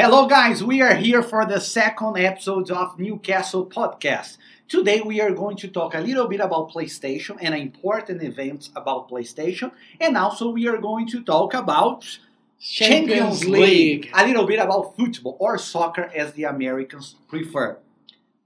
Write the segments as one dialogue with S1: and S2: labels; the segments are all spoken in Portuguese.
S1: Hello, guys. We are here for the second episode of Newcastle Podcast. Today, we are going to talk a little bit about PlayStation and important events about PlayStation, and also we are going to talk about
S2: Champions League.
S1: a little bit about football or soccer as the Americans prefer.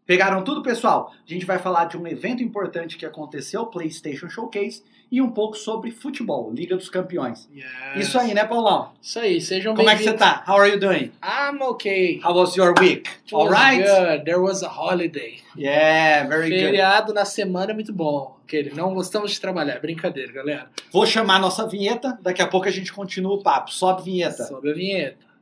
S1: Pegaram tudo, pessoal? A gente vai falar de um evento importante que aconteceu, o PlayStation Showcase, e um pouco sobre futebol, Liga dos Campeões.
S2: Yes.
S1: Isso aí, né, Paulão?
S2: Isso aí, sejam
S1: Como é que você tá? How are you doing?
S2: I'm okay.
S1: How was your week?
S2: It
S1: All right?
S2: good. There was a holiday.
S1: Yeah, very good.
S2: Feriado na semana é muito bom. Aquele, não gostamos de trabalhar. Brincadeira, galera.
S1: Vou chamar a nossa vinheta, daqui a pouco a gente continua o papo. Sobe vinheta.
S2: Sobe a vinheta.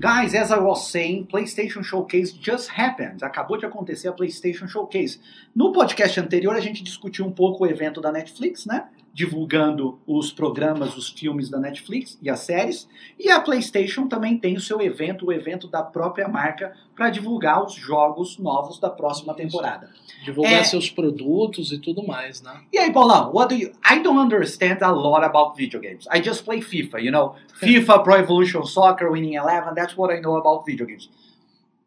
S1: Guys, as I was saying, PlayStation Showcase just happened. Acabou de acontecer a PlayStation Showcase. No podcast anterior, a gente discutiu um pouco o evento da Netflix, né? Divulgando os programas, os filmes da Netflix e as séries. E a PlayStation também tem o seu evento, o evento da própria marca, para divulgar os jogos novos da próxima temporada.
S2: Divulgar
S1: É.
S2: seus produtos e tudo mais, né?
S1: E aí, Paulão, what do you. I don't understand a lot about video games. I just play FIFA, you know? FIFA, Pro Evolution Soccer, Winning Eleven, that's what I know about video games.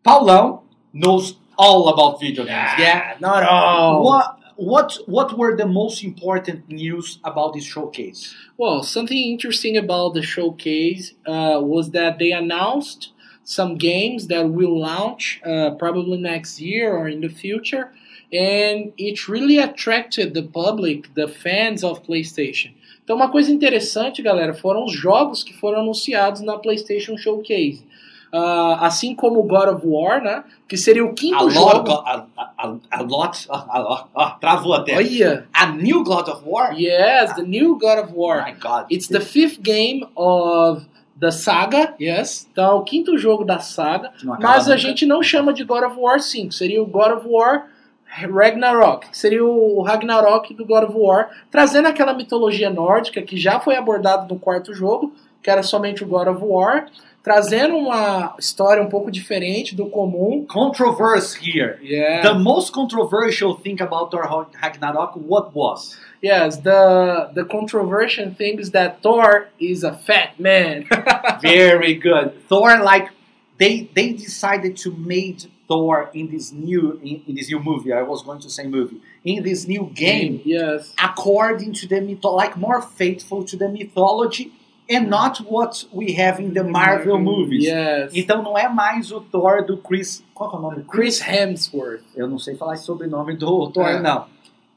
S1: Paulão knows all about video games, yeah?
S2: Ah, Not all.
S1: What, what, what were the most important news about this showcase?
S2: Well, something interesting about the showcase uh, was that they announced some games that will launch uh, probably next year or in the future, and it really attracted the public, the fans of PlayStation. Então, uma coisa interessante, galera, foram os jogos que foram anunciados na PlayStation Showcase. Uh, assim como God of War, né? Que seria o quinto
S1: A
S2: jogo.
S1: A, a, a lot, a, a, a, travou até.
S2: Olha!
S1: A new God of War?
S2: Yes, the new God of War.
S1: My God.
S2: It's the fifth game of the saga, yes. Então é o quinto jogo da saga. Mas a
S1: nunca.
S2: gente não chama de God of War 5. Seria o God of War Ragnarok. que Seria o Ragnarok do God of War. Trazendo aquela mitologia nórdica que já foi abordado no quarto jogo, que era somente o God of War. Trazendo uma história um pouco diferente do comum.
S1: Controversy here.
S2: Yeah.
S1: The most controversial thing about Thor Ragnarok, what was?
S2: Yes, the the controversial thing is that Thor is a fat man.
S1: Very good. Thor, like they they decided to make Thor in this new in, in this new movie. I was going to say movie in this new game
S2: Yes.
S1: according to the mytho, like more faithful to the mythology and not what we have in the Marvel movies.
S2: Yes.
S1: Então não é mais o Thor do Chris. Qual é o nome?
S2: Chris Hemsworth.
S1: Eu não sei falar esse sobrenome do Thor,
S2: É.
S1: não.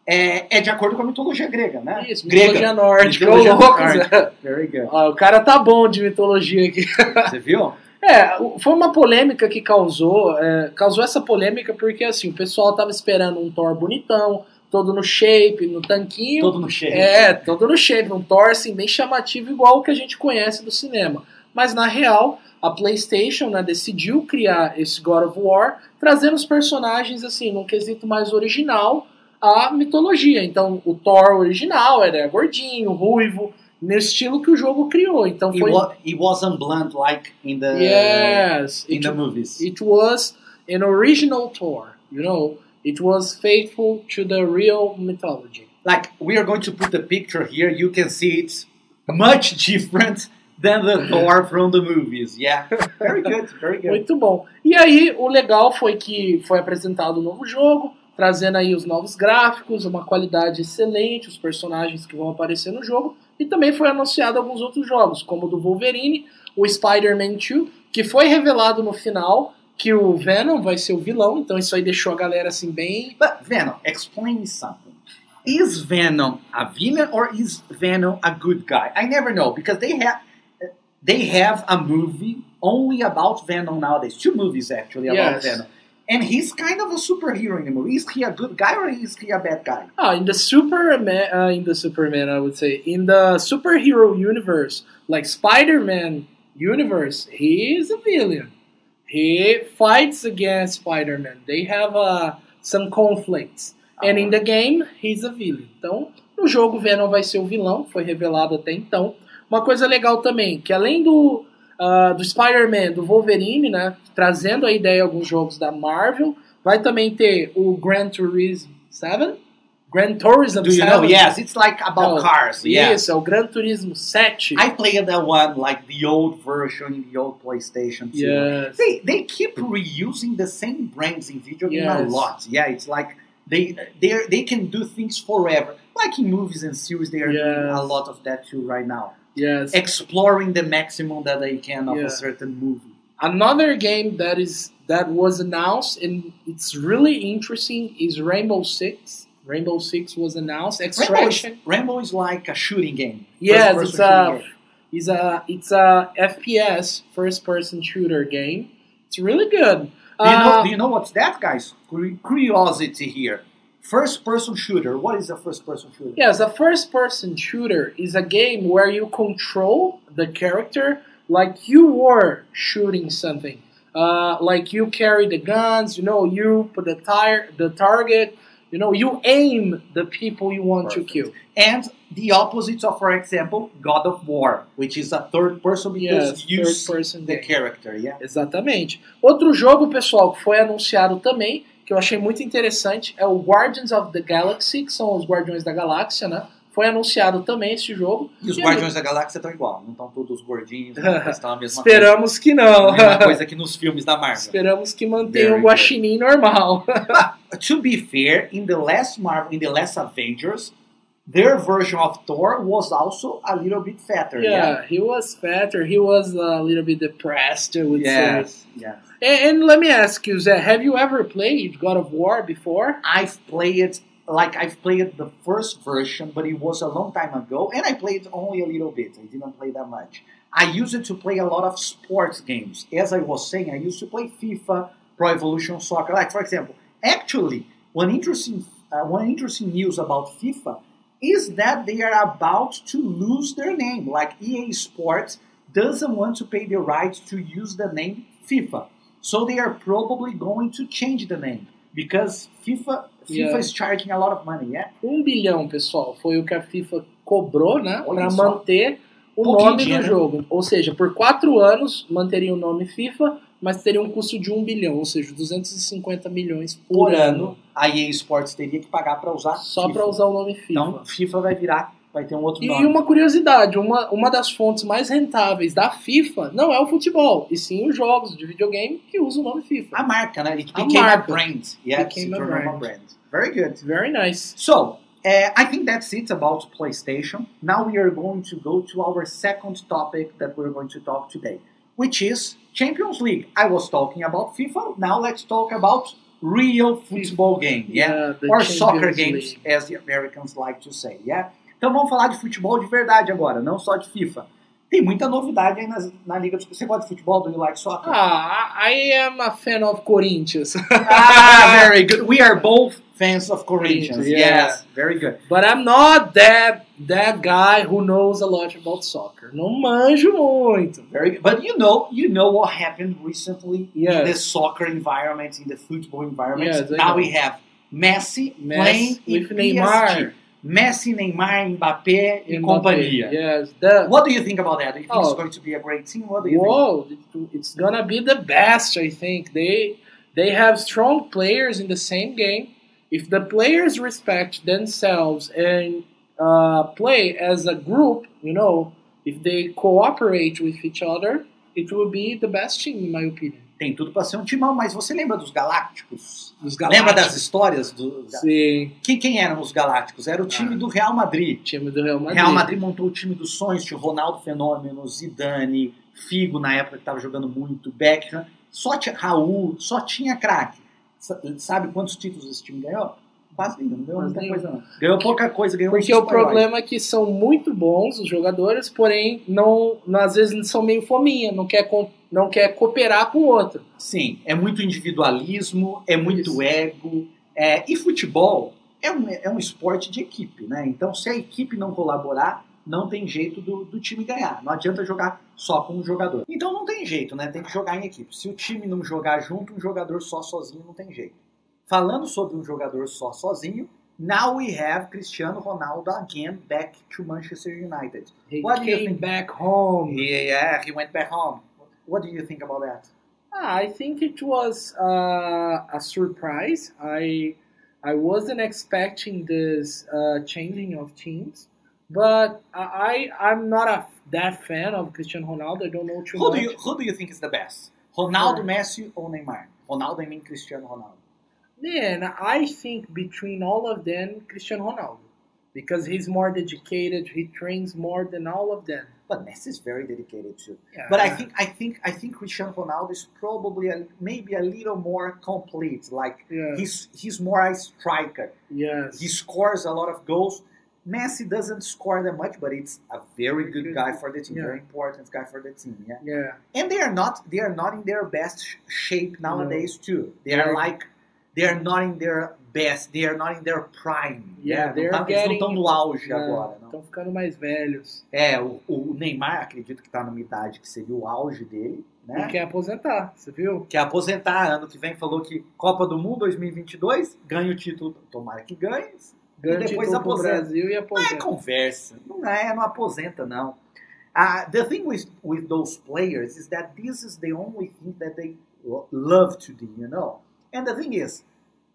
S1: É, é de acordo com a mitologia grega, né?
S2: Isso,
S1: grega.
S2: mitologia nórdica.
S1: Mitologia nórdica. Very good.
S2: Ó, o cara tá bom de mitologia aqui.
S1: Você viu?
S2: É, foi uma polêmica que causou. é, causou essa polêmica porque assim, o pessoal tava esperando um Thor bonitão, todo no shape, no tanquinho.
S1: Todo no cheio.
S2: É, todo no shape, um Thor assim, bem chamativo, igual o que a gente conhece do cinema. Mas na real, a PlayStation né, decidiu criar esse God of War, trazendo os personagens assim, num quesito mais original à mitologia. Então, o Thor original era gordinho, ruivo, no estilo que o jogo criou. Então
S1: It,
S2: foi.
S1: it wasn't blunt like in the
S2: Yes,
S1: in
S2: it,
S1: the movies.
S2: it was an original Thor. You know, it was faithful to the real mythology.
S1: like we are going to put the picture here. You can see it's much different than the Thor from the movies. Yeah, very good, very good.
S2: Muito bom. E aí, o legal foi que foi apresentado um novo jogo, trazendo aí os novos gráficos, uma qualidade excelente, os personagens que vão aparecer no jogo, e também foi anunciado alguns outros jogos, como o do Wolverine, o Spider-Man 2, que foi revelado no final que o Venom vai ser o vilão, então isso aí deixou a galera assim bem.
S1: But Venom, explain me something. Is Venom a villain or is Venom a good guy? I never know because they have they have a movie only about Venom nowadays. Two movies actually about
S2: Yes.
S1: Venom. And he's kind of a superhero in the movie. Is he a good guy or is he a bad guy?
S2: Ah, in the Superman, uh, in the Superman, I would say, in the superhero universe, like Spider-Man universe, he is a villain. He fights against Spider-Man. They have uh, some conflicts. And in the game, he's a villain. Então, no jogo, Venom vai ser o vilão, foi revelado até então. Uma coisa legal também, que além do, ah, do Spider-Man, do Wolverine, né, trazendo a ideia alguns jogos da Marvel, vai também ter o Gran Turismo 7, Gran Turismo
S1: Do you know? Yes, it's like about
S2: Oh,
S1: cars. Yeah.
S2: Isso, é o Gran Turismo 7.
S1: I played that one, like the old version in the old PlayStation 2.
S2: yes.
S1: They they keep reusing the same brands in video game a lot. Yeah, it's like they they they can do things forever. Like in movies and series, they are doing a lot of that too right now.
S2: Yes.
S1: Exploring the maximum that they can of
S2: Yeah.
S1: a certain movie.
S2: Another game that is that was announced and it's really interesting is Rainbow Six. Rainbow Six was announced.
S1: Rainbow is,
S2: Extraction.
S1: Rainbow is like a shooting game.
S2: Yes, it's a
S1: game.
S2: it's a it's a FPS first person shooter game. It's really good.
S1: Do you, know,
S2: Uh,
S1: do you know what's that, guys? Curiosity here. First person shooter. What is a first person shooter?
S2: Yes, a first person shooter is a game where you control the character like you were shooting something. Uh, like you carry the guns, you know, you put the tire the target, you know, you aim the people you want
S1: Perfect.
S2: to kill.
S1: And the opposite of, for example, God of War, which is a third person because
S2: Yes,
S1: you
S2: person
S1: the
S2: game.
S1: character, yeah?
S2: Exatamente. Outro jogo, pessoal, que foi anunciado também, que eu achei muito interessante, é o Guardians of the Galaxy, que são os Guardiões da Galáxia, né? Foi anunciado também esse jogo.
S1: E os
S2: E
S1: Guardiões da Galáxia estão igual, não estão todos gordinhos, não estão a mesma
S2: Esperamos que
S1: coisa.
S2: não.
S1: A mesma coisa que nos filmes da Marvel.
S2: Esperamos que mantenham
S1: Very
S2: o guaxinim normal.
S1: to be fair, in the last Marvel, in the last Avengers, their version of Thor was also a little bit fatter, yeah?
S2: yeah, he was fatter. He was a little bit depressed, I would say.
S1: Yes, yes.
S2: And, and let me ask you, Zé, have you ever played God of War before?
S1: I've played like I've played the first version, but it was a long time ago, and I played only a little bit. I didn't play that much. I used it to play a lot of sports games. As I was saying, I used to play FIFA, Pro Evolution Soccer. Like for example, actually, one interesting uh, one interesting news about FIFA is that they are about to lose their name. Like EA Sports doesn't want to pay the rights to use the name FIFA, so they are probably going to change the name because FIFA FIFA
S2: Yeah.
S1: is charging a lot of money, yeah?
S2: Um bilhão, pessoal, foi o que a FIFA cobrou, né? Para manter o
S1: Pouquinho
S2: nome do
S1: dinheiro.
S2: jogo. Ou seja, por quatro anos manteria o nome FIFA, mas teria um custo de um bilhão, ou seja, 250 milhões por,
S1: Por
S2: ano.
S1: ano, a EA Sports teria que pagar para usar
S2: Só para usar o nome FIFA.
S1: Então, FIFA vai virar, vai ter um outro
S2: E
S1: nome.
S2: uma curiosidade, uma, uma das fontes mais rentáveis da FIFA não é o futebol, e sim os jogos de videogame que usam o nome FIFA.
S1: A marca, né? It
S2: A
S1: became a,
S2: marca.
S1: brand. Yeah,
S2: Became a brand.
S1: uma brand. Very good.
S2: Very nice.
S1: So, uh, I think that's it about PlayStation. Now we are going to go to our second topic that we're going to talk today, which is Champions League. I was talking about FIFA. Now let's talk about real football game. Yeah.
S2: the
S1: or
S2: Champions
S1: soccer games,
S2: League.
S1: as the Americans like to say, yeah? Então vamos falar de futebol de verdade agora, não só de FIFA. Tem muita novidade aí nas- na Liga dos... Você gosta de futebol? Do you like soccer?
S2: Ah, I am a fan of Corinthians.
S1: Ah, very good. We are both fans of Corinthians.
S2: Yeah.
S1: Yes, very good.
S2: But I'm not that that guy who knows a lot about soccer. Não manjo muito.
S1: Very good. But you know, you know what happened recently in
S2: Yes.
S1: the soccer environment, in the football environment.
S2: Yes,
S1: now we have Messi,
S2: Messi
S1: playing in
S2: with Neymar.
S1: PSG. Messi, Neymar, Mbappé e
S2: Mbappé,
S1: companhia.
S2: Yes. The,
S1: What do you think about that? Do you think
S2: Oh.
S1: it's going to be a great team? What do you
S2: Whoa, it- it's gonna be the best. I think they they have strong players in the same game. If the players respect themselves and uh, play as a group, you know, if they cooperate with each other, it will be the best team, in my opinion.
S1: Tem tudo para ser um timão, mas você lembra dos Galácticos?
S2: Os
S1: Lembra das histórias do.
S2: Sim,
S1: Quem, quem eram os Galácticos? Era o time
S2: Ah.
S1: do Real Madrid.
S2: time do Real Madrid.
S1: Real Madrid montou o time dos sonhos, tinha o Ronaldo Fenômeno, Zidane, Figo na época que estava jogando muito, Beckham, só tinha Raul, só tinha craque. Sa- Sabe quantos títulos esse time ganhou? Quase nenhum, não ganhou muita
S2: nenhum.
S1: coisa não. Ganhou pouca coisa, ganhou
S2: Porque o problema é que são muito bons os jogadores, porém não, às vezes são meio fominha, não quer, não quer cooperar com o outro.
S1: Sim, é muito individualismo, é muito
S2: Isso.
S1: ego. é, e futebol é um, é um esporte de equipe, né? Então, se a equipe não colaborar, não tem jeito do, do time ganhar. Não adianta jogar só com um jogador. Então não tem jeito, né? Tem que jogar em equipe. Se o time não jogar junto, um jogador só sozinho não tem jeito. Falando sobre um jogador só sozinho, now we have Cristiano Ronaldo again back to Manchester United.
S2: He
S1: What do you think?
S2: back home.
S1: Yeah, he went back home. What do you think about that?
S2: Ah, I think it was uh, a surprise. I I wasn't expecting this uh, changing of teams, but I I'm not a that fan of Cristiano Ronaldo. I don't know too
S1: Who
S2: much.
S1: do you who do you think is the best? Ronaldo. Messi ou Neymar? Ronaldo, I mean Cristiano Ronaldo.
S2: Man, I think between all of them, Cristiano Ronaldo, because he's more dedicated. He trains more than all of them.
S1: But Messi is very dedicated too.
S2: Yeah.
S1: But I think I think I think Cristiano Ronaldo is probably a, maybe a little more complete. Like
S2: Yeah.
S1: he's he's more a striker.
S2: yes.
S1: He scores a lot of goals. Messi doesn't score that much, but it's a very good guy for the team.
S2: Yeah.
S1: Very important guy for the team. Yeah.
S2: yeah.
S1: And they are not they are not in their best sh- shape nowadays too. They are
S2: They're-
S1: like they are not in their best. They are not in their prime.
S2: Yeah,
S1: Não
S2: they're
S1: tá- eles não
S2: getting-
S1: estão no auge agora. Não.
S2: Estão ficando mais velhos.
S1: É, o, o Neymar acredito que está numa idade que seria o auge dele, né?
S2: E quer aposentar, você viu?
S1: Quer aposentar. Ano que vem falou que Copa do Mundo 2022 ganha o título. Tomara que ganhe.
S2: Ganha
S1: E depois aposenta.
S2: Brasil e
S1: Não é
S2: aposenta.
S1: conversa. Não é, não aposenta, não. Uh, the thing with, with those players is that this is the only thing that they lo- love to do, you know? And the thing is,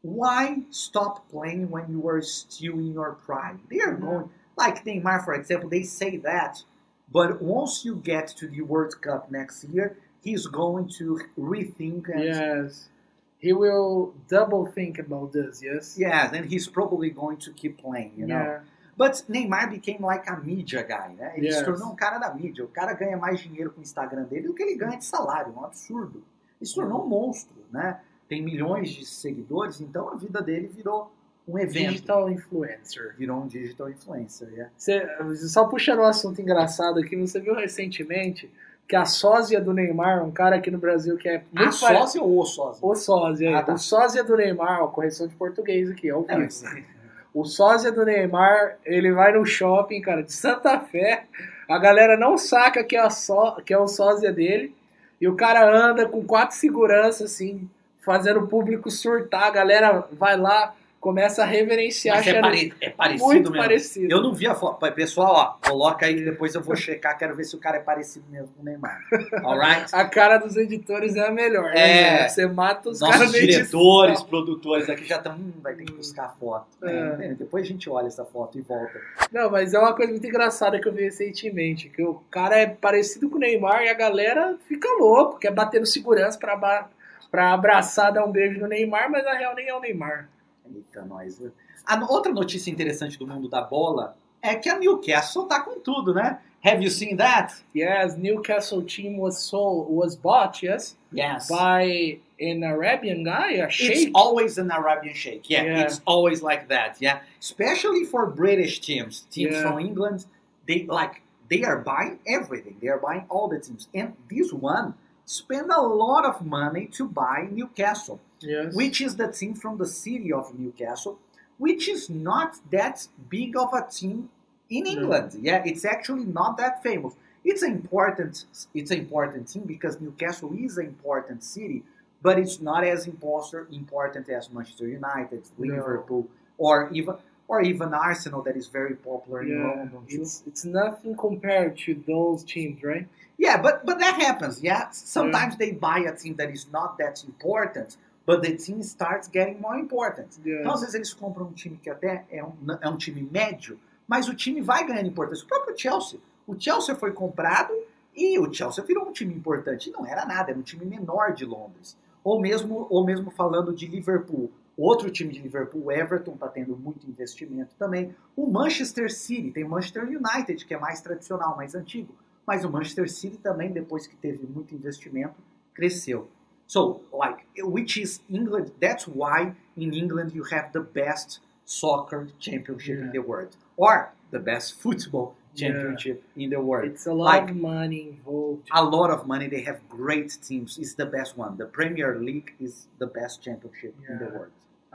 S1: why stop playing when you are still in your prime? They are going, like Neymar, for example, they say that, but once you get to the World Cup next year, he's going to rethink and
S2: Yes. He will double think about this, yes?
S1: yeah, then he's probably going to keep playing, you know?
S2: Yeah.
S1: But Neymar became like a media guy, né? Ele se
S2: Yes.
S1: tornou um cara da mídia. O cara ganha mais dinheiro com o Instagram dele do que ele ganha de salário, um absurdo. Ele se tornou um monstro, né? Tem milhões de seguidores, então a vida dele virou um evento.
S2: Digital influencer.
S1: Virou um digital influencer, yeah.
S2: Você, só puxando um assunto engraçado aqui, você viu recentemente que a sósia do Neymar, um cara aqui no Brasil que é
S1: A
S2: pare-
S1: sócia ou o sósia?
S2: O sósia,
S1: Ah, tá.
S2: o sósia do Neymar, ó, correção de português aqui,
S1: É,
S2: vivo.
S1: mas-
S2: O sósia do Neymar, ele vai no shopping, cara, de Santa Fé. A galera não saca que é, a só, que é o sósia dele. E o cara anda com quatro seguranças, assim, fazendo o público surtar. A galera vai lá, começa a reverenciar.
S1: Mas é, pare- é parecido
S2: muito
S1: mesmo.
S2: parecido.
S1: Eu não vi a foto. Pessoal, ó, coloca aí, depois eu vou checar, quero ver se o cara é parecido mesmo com o Neymar. Alright?
S2: A cara dos editores é a melhor.
S1: É.
S2: né? Você mata os
S1: Nossos
S2: caras
S1: diretores,
S2: edição.
S1: produtores aqui já estão. Hum, vai ter que buscar a foto.
S2: É.
S1: É, depois a gente olha essa foto e volta.
S2: Não, mas é uma coisa muito engraçada que eu vi recentemente, que o cara é parecido com o Neymar e a galera fica louco, quer bater no segurança pra, ba- pra abraçar, dar um beijo no Neymar, mas na real nem é o Neymar.
S1: Eita, nós. A no- outra notícia interessante do mundo da bola é que a Newcastle tá com tudo, né? Have you seen that?
S2: Yes, Newcastle team was sold, was bought, yes,
S1: Yes.
S2: by an Arabian guy, a
S1: It's
S2: sheikh.
S1: always an Arabian shake. Yeah,
S2: Yeah.
S1: it's always like that. Yeah, especially for British teams, teams
S2: Yeah.
S1: from England. They like they are buying everything. They are buying all the teams, and this one spent a lot of money to buy Newcastle.
S2: Yes.
S1: which is the team from the city of Newcastle, which is not that big of a team in
S2: No.
S1: England. Yeah, it's actually not that famous. It's an important it's an important team because Newcastle is an important city, but it's not as important important as Manchester United,
S2: No.
S1: Liverpool, or even or even Arsenal that is very popular in
S2: yeah,
S1: London. too.
S2: it's, it's nothing compared to those teams, right?
S1: Yeah, but but that happens. Yeah, sometimes they buy a team that is not that important, but the team starts getting more important.
S2: Yes.
S1: Então, às vezes, eles compram um time que até é um, é um time médio, mas o time vai ganhando importância. O próprio Chelsea. O Chelsea foi comprado e o Chelsea virou um time importante. Não era nada, era um time menor de Londres. Ou mesmo, ou mesmo falando de Liverpool. Outro time de Liverpool, o Everton, está tendo muito investimento também. O Manchester City, tem o Manchester United, que é mais tradicional, mais antigo. Mas o Manchester City também, depois que teve muito investimento, cresceu. So, like, which is England? That's why in England you have the best soccer championship in the world, or the best football
S2: Yeah.
S1: championship in the world.
S2: It's a lot
S1: Like-
S2: of money involved.
S1: A lot of money. They have great teams. It's the best one. The Premier League is the best championship in the world.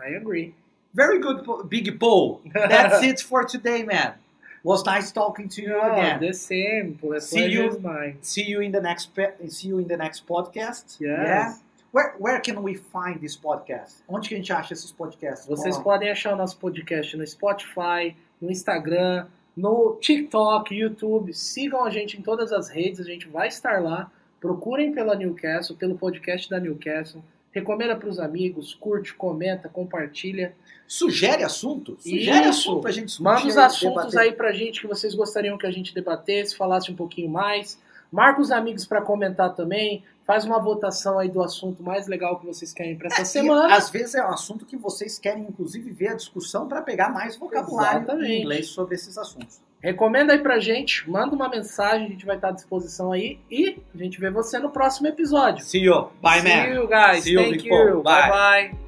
S2: I agree.
S1: Very good, Big Paul. That's it for today, man. Was nice talking to you again.
S2: the same. The
S1: See you-
S2: mine.
S1: See you in the next. Pe- see you in the next podcast.
S2: Yes.
S1: Yeah. Where Where can we find this podcast? Onde que a gente acha esses podcasts?
S2: Vocês podem achar o nosso podcast no Spotify, no Instagram, no TikTok, YouTube. Sigam a gente em todas as redes, a gente vai estar lá. Procurem pela Newcastle, pelo podcast da Newcastle. recomenda para os amigos, curte, comenta, compartilha.
S1: Sugere assunto? Sugere
S2: Isso.
S1: assunto pra gente discutir.
S2: Manda os assuntos
S1: debater.
S2: aí pra gente que vocês gostariam que a gente debatesse, falasse um pouquinho mais. Marca os amigos para comentar também. Faz uma votação aí do assunto mais legal que vocês querem para essa
S1: É, E,
S2: semana.
S1: às vezes é um assunto que vocês querem, inclusive, ver a discussão para pegar mais vocabulário
S2: Exatamente.
S1: em inglês sobre esses assuntos.
S2: Recomenda aí pra gente, manda uma mensagem, a gente vai estar à disposição aí e a gente vê você no próximo episódio.
S1: See you. Bye,
S2: See
S1: man.
S2: you guys.
S1: See you,
S2: Thank
S1: people.
S2: you.
S1: Bye.
S2: bye. bye.